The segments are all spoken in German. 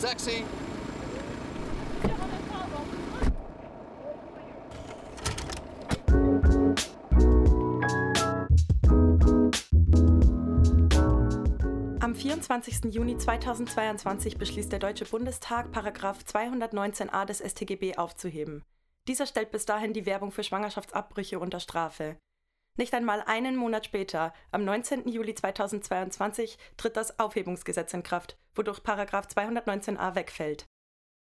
Taxi. Am 24. Juni 2022 beschließt der Deutsche Bundestag, Paragraph 219a des StGB aufzuheben. Dieser stellt bis dahin die Werbung für Schwangerschaftsabbrüche unter Strafe. Nicht einmal einen Monat später, am 19. Juli 2022, tritt das Aufhebungsgesetz in Kraft, wodurch Paragraph 219a wegfällt.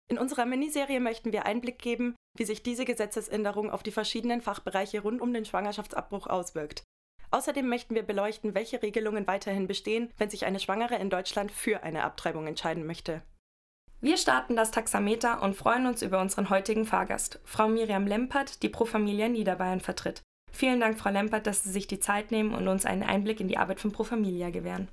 In unserer Miniserie möchten wir Einblick geben, wie sich diese Gesetzesänderung auf die verschiedenen Fachbereiche rund um den Schwangerschaftsabbruch auswirkt. Außerdem möchten wir beleuchten, welche Regelungen weiterhin bestehen, wenn sich eine Schwangere in Deutschland für eine Abtreibung entscheiden möchte. Wir starten das Taxameter und freuen uns über unseren heutigen Fahrgast, Frau Miriam Lempert, die Pro Familia Niederbayern vertritt. Vielen Dank, Frau Lempert, dass Sie sich die Zeit nehmen und uns einen Einblick in die Arbeit von Pro Familia gewähren.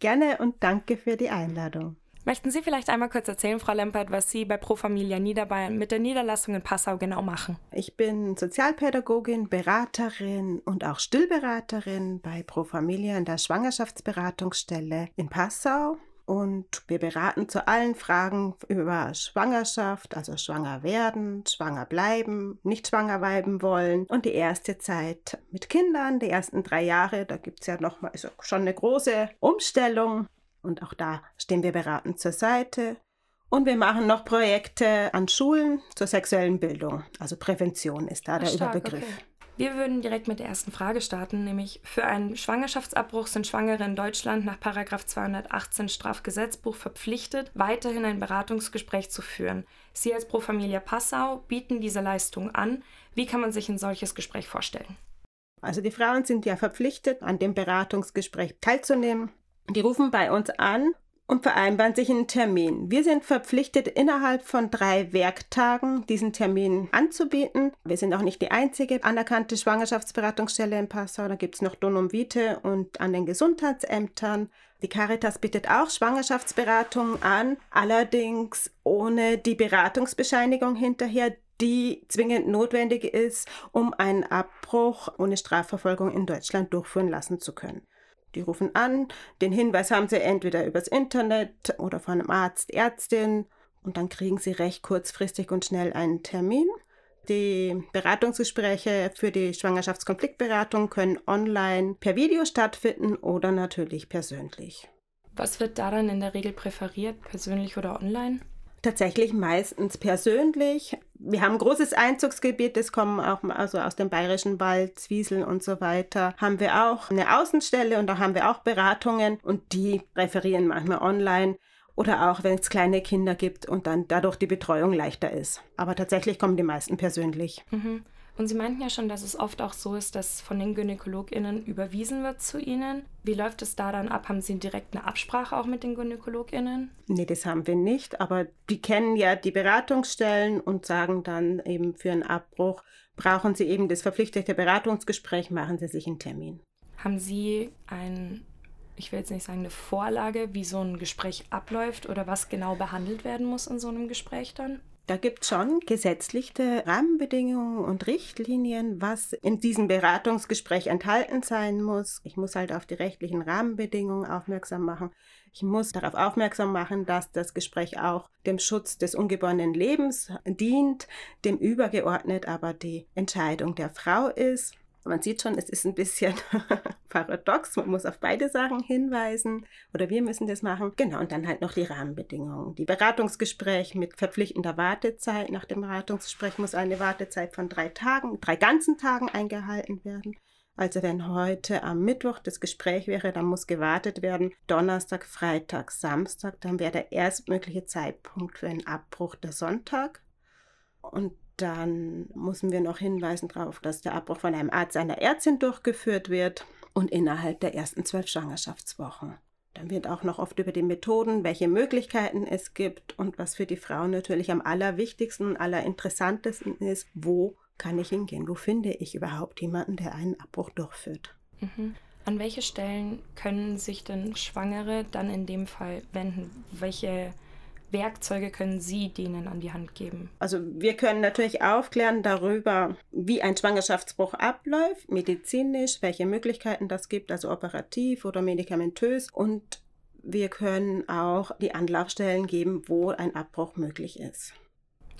Gerne und danke für die Einladung. Möchten Sie vielleicht einmal kurz erzählen, Frau Lempert, was Sie bei Pro Familia Niederbayern mit der Niederlassung in Passau genau machen? Ich bin Sozialpädagogin, Beraterin und auch Stillberaterin bei Pro Familia in der Schwangerschaftsberatungsstelle in Passau. Und wir beraten zu allen Fragen über Schwangerschaft, also schwanger werden, schwanger bleiben, nicht schwanger bleiben wollen und die erste Zeit mit Kindern, die ersten drei Jahre, da gibt es ja nochmal also schon eine große Umstellung. Und auch da stehen wir beratend zur Seite. Und wir machen noch Projekte an Schulen zur sexuellen Bildung. Also Prävention ist da Ach, der stark, Überbegriff. Okay. Wir würden direkt mit der ersten Frage starten, nämlich für einen Schwangerschaftsabbruch sind Schwangere in Deutschland nach 218 Strafgesetzbuch verpflichtet, weiterhin ein Beratungsgespräch zu führen. Sie als Pro Familia Passau bieten diese Leistung an. Wie kann man sich ein solches Gespräch vorstellen? Also die Frauen sind ja verpflichtet, an dem Beratungsgespräch teilzunehmen. Die rufen bei uns an und vereinbaren sich einen Termin. Wir sind verpflichtet, innerhalb von drei Werktagen diesen Termin anzubieten. Wir sind auch nicht die einzige anerkannte Schwangerschaftsberatungsstelle in Passau. Da gibt es noch Donum Vitae und an den Gesundheitsämtern. Die Caritas bietet auch Schwangerschaftsberatungen an, allerdings ohne die Beratungsbescheinigung hinterher, die zwingend notwendig ist, um einen Abbruch ohne Strafverfolgung in Deutschland durchführen lassen zu können. Die rufen an, den Hinweis haben sie entweder übers Internet oder von einem Arzt, Ärztin und dann kriegen sie recht kurzfristig und schnell einen Termin. Die Beratungsgespräche für die Schwangerschaftskonfliktberatung können online per Video stattfinden oder natürlich persönlich. Was wird daran in der Regel präferiert, persönlich oder online? Tatsächlich meistens persönlich. Wir haben ein großes Einzugsgebiet, das kommen auch also aus dem Bayerischen Wald, Zwiesel und so weiter. Haben wir auch eine Außenstelle und da haben wir auch Beratungen und die referieren manchmal online oder auch wenn es kleine Kinder gibt und dann dadurch die Betreuung leichter ist. Aber tatsächlich kommen die meisten persönlich. Mhm. Und Sie meinten ja schon, dass es oft auch so ist, dass von den GynäkologInnen überwiesen wird zu Ihnen. Wie läuft es da dann ab? Haben Sie direkt eine Absprache auch mit den GynäkologInnen? Nee, das haben wir nicht. Aber die kennen ja die Beratungsstellen und sagen dann eben für einen Abbruch, brauchen Sie eben das verpflichtete Beratungsgespräch, machen Sie sich einen Termin. Haben Sie ein ich will jetzt nicht sagen, eine Vorlage, wie so ein Gespräch abläuft oder was genau behandelt werden muss in so einem Gespräch dann? Da gibt es schon gesetzliche Rahmenbedingungen und Richtlinien, was in diesem Beratungsgespräch enthalten sein muss. Ich muss halt auf die rechtlichen Rahmenbedingungen aufmerksam machen. Ich muss darauf aufmerksam machen, dass das Gespräch auch dem Schutz des ungeborenen Lebens dient, dem übergeordnet aber die Entscheidung der Frau ist. Man sieht schon, es ist ein bisschen paradox. Man muss auf beide Sachen hinweisen oder wir müssen das machen. Genau, und dann halt noch die Rahmenbedingungen. Die Beratungsgespräch mit verpflichtender Wartezeit. Nach dem Beratungsgespräch muss eine Wartezeit von drei Tagen, drei ganzen Tagen eingehalten werden. Also wenn heute am Mittwoch das Gespräch wäre, dann muss gewartet werden. Donnerstag, Freitag, Samstag, dann wäre der erstmögliche Zeitpunkt für einen Abbruch der Sonntag. Und dann müssen wir noch hinweisen darauf, dass der Abbruch von einem Arzt, einer Ärztin durchgeführt wird und innerhalb der ersten zwölf Schwangerschaftswochen. Dann wird auch noch oft über die Methoden, welche Möglichkeiten es gibt und was für die Frau natürlich am allerwichtigsten und allerinteressantesten ist, wo kann ich hingehen? Wo finde ich überhaupt jemanden, der einen Abbruch durchführt? Mhm. An welche Stellen können sich denn Schwangere dann in dem Fall wenden? Welche Werkzeuge können Sie denen an die Hand geben? Also wir können natürlich aufklären darüber, wie ein Schwangerschaftsbruch abläuft, medizinisch, welche Möglichkeiten das gibt, also operativ oder medikamentös und wir können auch die Anlaufstellen geben, wo ein Abbruch möglich ist.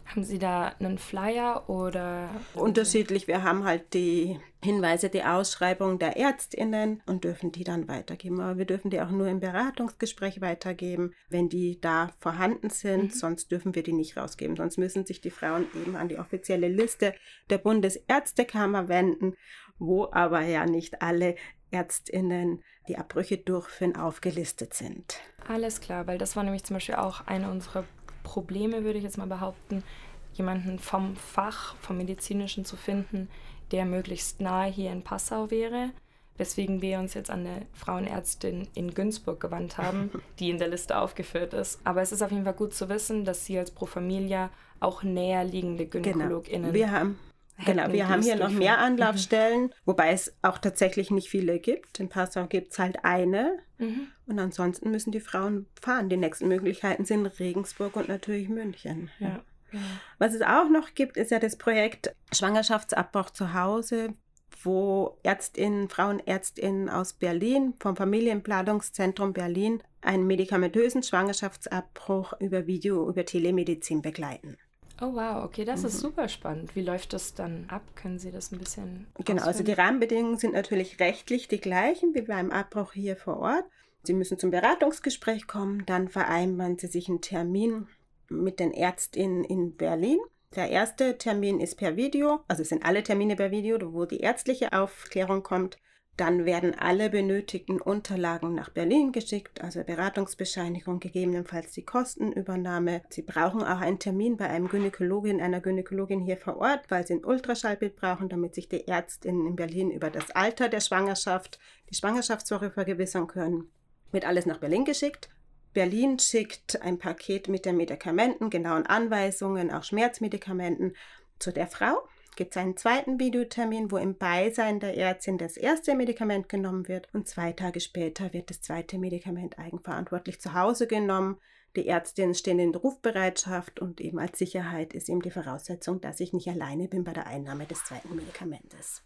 Haben Sie da einen Flyer oder? Unterschiedlich. Wir haben halt die Hinweise, die Ausschreibung der ÄrztInnen und dürfen die dann weitergeben. Aber wir dürfen die auch nur im Beratungsgespräch weitergeben, wenn die da vorhanden sind. Mhm. Sonst dürfen wir die nicht rausgeben. Sonst müssen sich die Frauen eben an die offizielle Liste der Bundesärztekammer wenden, wo aber ja nicht alle ÄrztInnen, die Abbrüche durchführen, aufgelistet sind. Alles klar, weil das war nämlich zum Beispiel auch eine unserer Probleme, würde ich jetzt mal behaupten, jemanden vom Fach, vom Medizinischen zu finden, der möglichst nahe hier in Passau wäre. Weswegen wir uns jetzt an eine Frauenärztin in Günzburg gewandt haben, die in der Liste aufgeführt ist. Aber es ist auf jeden Fall gut zu wissen, dass Sie als Pro Familia auch näher liegende genau. GynäkologInnen genau. Wir haben Genau, wir haben hier noch mehr Anlaufstellen, mhm. wobei es auch tatsächlich nicht viele gibt. In Passau gibt es halt eine. Mhm. Und ansonsten müssen die Frauen fahren. Die nächsten Möglichkeiten sind Regensburg und natürlich München. Ja. ja. Was es auch noch gibt, ist ja das Projekt Schwangerschaftsabbruch zu Hause, wo Ärztinnen, Frauenärztinnen aus Berlin vom Familienplanungszentrum Berlin einen medikamentösen Schwangerschaftsabbruch über Video, über Telemedizin begleiten. Oh wow, okay, das mhm. ist super spannend. Wie läuft das dann ab? Können Sie das ein bisschen. Genau, ausführen? also die Rahmenbedingungen sind natürlich rechtlich die gleichen wie beim Abbruch hier vor Ort. Sie müssen zum Beratungsgespräch kommen, dann vereinbaren Sie sich einen Termin mit den Ärztinnen in Berlin. Der erste Termin ist per Video, also es sind alle Termine per Video, wo die ärztliche Aufklärung kommt. Dann werden alle benötigten Unterlagen nach Berlin geschickt, also Beratungsbescheinigung, gegebenenfalls die Kostenübernahme. Sie brauchen auch einen Termin bei einem Gynäkologin, einer Gynäkologin hier vor Ort, weil sie ein Ultraschallbild brauchen, damit sich die Ärztinnen in Berlin über das Alter der Schwangerschaft, die Schwangerschaftswoche vergewissern können. Wird alles nach Berlin geschickt. Berlin schickt ein Paket mit den Medikamenten, genauen Anweisungen, auch Schmerzmedikamenten zu der Frau gibt es einen zweiten Videotermin, wo im Beisein der Ärztin das erste Medikament genommen wird und zwei Tage später wird das zweite Medikament eigenverantwortlich zu Hause genommen. Die Ärztinnen stehen in Rufbereitschaft und eben als Sicherheit ist eben die Voraussetzung, dass ich nicht alleine bin bei der Einnahme des zweiten Medikamentes.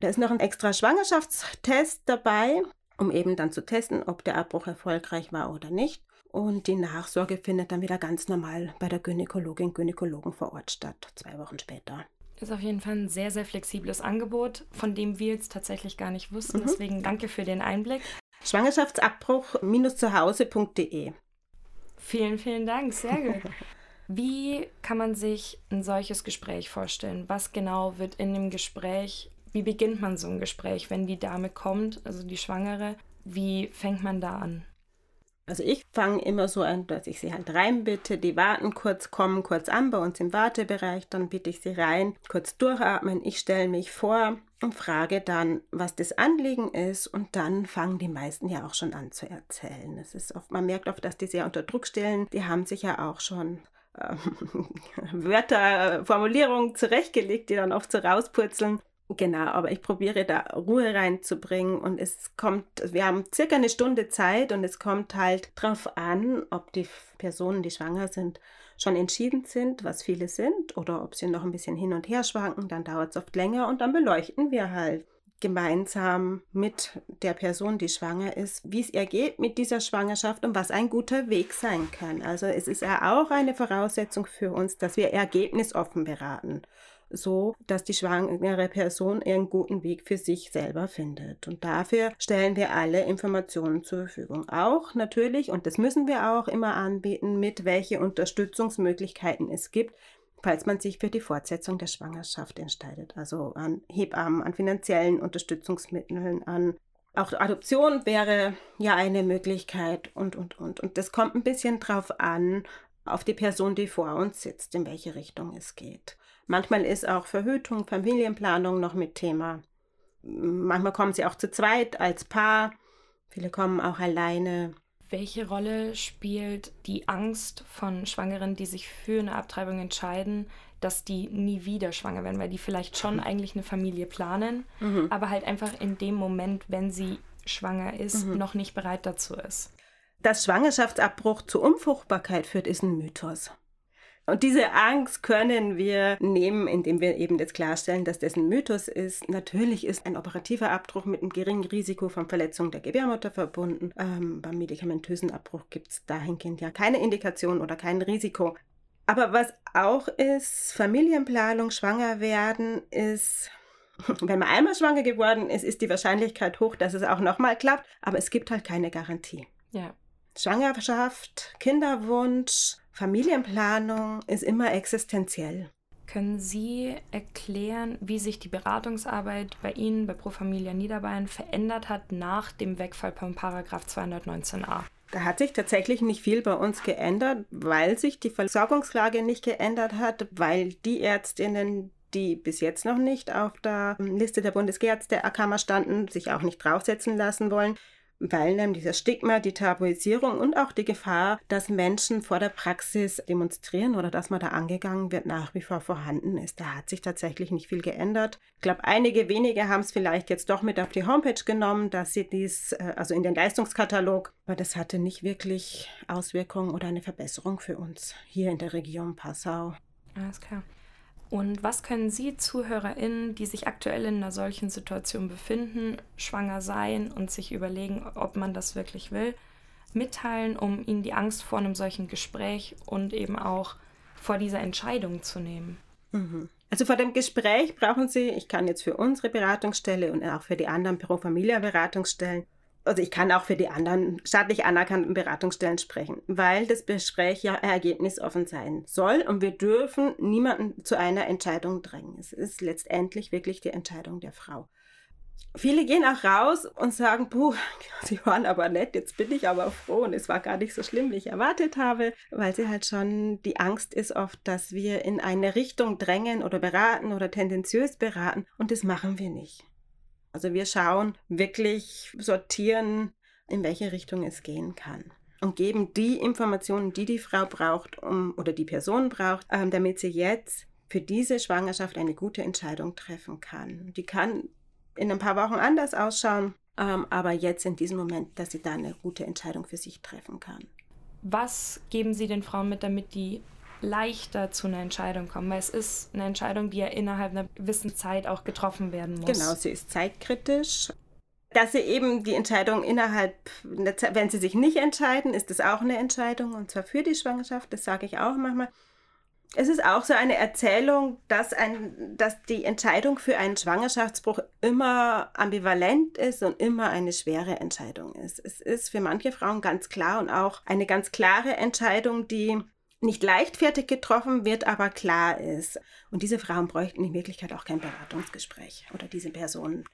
Da ist noch ein extra Schwangerschaftstest dabei, um eben dann zu testen, ob der Abbruch erfolgreich war oder nicht. Und die Nachsorge findet dann wieder ganz normal bei der Gynäkologin, Gynäkologen vor Ort statt, zwei Wochen später. Ist auf jeden Fall ein sehr, sehr flexibles Angebot, von dem wir jetzt tatsächlich gar nicht wussten. Mhm. Deswegen danke für den Einblick. Schwangerschaftsabbruch-zuhause.de Vielen, vielen Dank. Sehr gut. Wie kann man sich ein solches Gespräch vorstellen? Was genau wird in dem Gespräch, wie beginnt man so ein Gespräch, wenn die Dame kommt, also die Schwangere? Wie fängt man da an? Also ich fange immer so an, dass ich sie halt reinbitte, die warten kurz, kommen kurz an bei uns im Wartebereich, dann bitte ich sie rein, kurz durchatmen, ich stelle mich vor und frage dann, was das Anliegen ist und dann fangen die meisten ja auch schon an zu erzählen. Es ist oft, man merkt oft, dass die sehr unter Druck stellen, die haben sich ja auch schon ähm, Wörter, Formulierungen zurechtgelegt, die dann oft so rauspurzeln. Genau, aber ich probiere da Ruhe reinzubringen und es kommt, wir haben circa eine Stunde Zeit und es kommt halt drauf an, ob die Personen, die schwanger sind, schon entschieden sind, was viele sind, oder ob sie noch ein bisschen hin und her schwanken, dann dauert es oft länger und dann beleuchten wir halt gemeinsam mit der Person, die schwanger ist, wie es ihr geht mit dieser Schwangerschaft und was ein guter Weg sein kann. Also es ist ja auch eine Voraussetzung für uns, dass wir ergebnisoffen beraten so, dass die schwangere Person ihren guten Weg für sich selber findet. Und dafür stellen wir alle Informationen zur Verfügung. Auch natürlich, und das müssen wir auch immer anbieten, mit welche Unterstützungsmöglichkeiten es gibt, falls man sich für die Fortsetzung der Schwangerschaft entscheidet. Also an Hebammen, an finanziellen Unterstützungsmitteln, an auch Adoption wäre ja eine Möglichkeit und, und, und. Und das kommt ein bisschen drauf an, auf die Person, die vor uns sitzt, in welche Richtung es geht. Manchmal ist auch Verhütung, Familienplanung noch mit Thema. Manchmal kommen sie auch zu zweit als Paar. Viele kommen auch alleine. Welche Rolle spielt die Angst von Schwangeren, die sich für eine Abtreibung entscheiden, dass die nie wieder schwanger werden, weil die vielleicht schon mhm. eigentlich eine Familie planen, mhm. aber halt einfach in dem Moment, wenn sie schwanger ist, mhm. noch nicht bereit dazu ist? Dass Schwangerschaftsabbruch zu Unfruchtbarkeit führt, ist ein Mythos. Und diese Angst können wir nehmen, indem wir eben das klarstellen, dass das ein Mythos ist. Natürlich ist ein operativer Abbruch mit einem geringen Risiko von Verletzung der Gebärmutter verbunden. Ähm, beim medikamentösen Abbruch gibt es dahingehend ja keine Indikation oder kein Risiko. Aber was auch ist, Familienplanung, schwanger werden, ist wenn man einmal schwanger geworden ist, ist die Wahrscheinlichkeit hoch, dass es auch nochmal klappt, aber es gibt halt keine Garantie. Ja. Schwangerschaft, Kinderwunsch, Familienplanung ist immer existenziell. Können Sie erklären, wie sich die Beratungsarbeit bei Ihnen bei Pro Familia Niederbayern verändert hat nach dem Wegfall von Paragraph 219a? Da hat sich tatsächlich nicht viel bei uns geändert, weil sich die Versorgungslage nicht geändert hat, weil die Ärztinnen, die bis jetzt noch nicht auf der Liste der Bundesgerärztekammer standen, sich auch nicht draufsetzen lassen wollen, weil nämlich das Stigma, die Tabuisierung und auch die Gefahr, dass Menschen vor der Praxis demonstrieren oder dass man da angegangen wird, nach wie vor vorhanden ist. Da hat sich tatsächlich nicht viel geändert. Ich glaube, einige wenige haben es vielleicht jetzt doch mit auf die Homepage genommen, dass sie dies, äh, also in den Leistungskatalog, aber das hatte nicht wirklich Auswirkungen oder eine Verbesserung für uns hier in der Region Passau. Alles klar. Und was können Sie ZuhörerInnen, die sich aktuell in einer solchen Situation befinden, schwanger sein und sich überlegen, ob man das wirklich will, mitteilen, um ihnen die Angst vor einem solchen Gespräch und eben auch vor dieser Entscheidung zu nehmen? Mhm. Also vor dem Gespräch brauchen Sie, ich kann jetzt für unsere Beratungsstelle und auch für die anderen Pro Familia Beratungsstellen also ich kann auch für die anderen staatlich anerkannten Beratungsstellen sprechen, weil das Gespräch ja ergebnisoffen sein soll und wir dürfen niemanden zu einer Entscheidung drängen. Es ist letztendlich wirklich die Entscheidung der Frau. Viele gehen auch raus und sagen, puh, sie waren aber nett, jetzt bin ich aber froh und es war gar nicht so schlimm, wie ich erwartet habe, weil sie halt schon die Angst ist oft, dass wir in eine Richtung drängen oder beraten oder tendenziös beraten und das machen wir nicht. Also wir schauen wirklich, sortieren, in welche Richtung es gehen kann und geben die Informationen, die die Frau braucht um, oder die Person braucht, ähm, damit sie jetzt für diese Schwangerschaft eine gute Entscheidung treffen kann. Die kann in ein paar Wochen anders ausschauen, ähm, aber jetzt in diesem Moment, dass sie da eine gute Entscheidung für sich treffen kann. Was geben Sie den Frauen mit, damit die leichter zu einer Entscheidung kommen, weil es ist eine Entscheidung, die ja innerhalb einer gewissen Zeit auch getroffen werden muss. Genau, sie ist zeitkritisch. Dass sie eben die Entscheidung innerhalb, wenn sie sich nicht entscheiden, ist es auch eine Entscheidung und zwar für die Schwangerschaft, das sage ich auch manchmal. Es ist auch so eine Erzählung, dass, ein, dass die Entscheidung für einen Schwangerschaftsbruch immer ambivalent ist und immer eine schwere Entscheidung ist. Es ist für manche Frauen ganz klar und auch eine ganz klare Entscheidung, die nicht leichtfertig getroffen wird, aber klar ist. Und diese Frauen bräuchten in Wirklichkeit auch kein Beratungsgespräch oder diese Personen.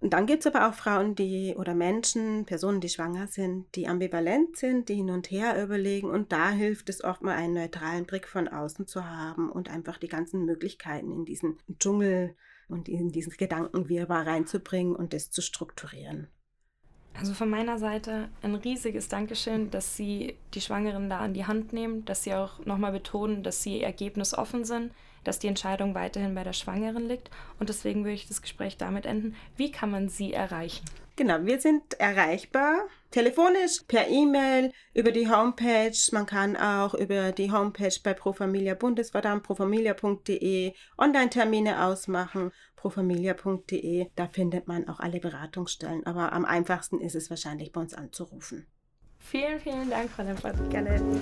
Und dann gibt es aber auch Frauen, die oder Menschen, Personen, die schwanger sind, die ambivalent sind, die hin und her überlegen. Und da hilft es oft mal einen neutralen Blick von außen zu haben und einfach die ganzen Möglichkeiten in diesen Dschungel und in diesen Gedankenwirrwarr reinzubringen und das zu strukturieren. Also von meiner Seite ein riesiges Dankeschön, dass Sie die Schwangeren da an die Hand nehmen, dass Sie auch nochmal betonen, dass Sie ergebnisoffen sind, dass die Entscheidung weiterhin bei der Schwangeren liegt. Und deswegen würde ich das Gespräch damit enden. Wie kann man Sie erreichen? Genau, wir sind erreichbar telefonisch, per E-Mail, über die Homepage. Man kann auch über die Homepage bei Pro Familia Bundesverband, profamilia.de Online-Termine ausmachen, profamilia.de. Da findet man auch alle Beratungsstellen. Aber am einfachsten ist es wahrscheinlich bei uns anzurufen. Vielen, vielen Dank, Frau Lempert. Gerne.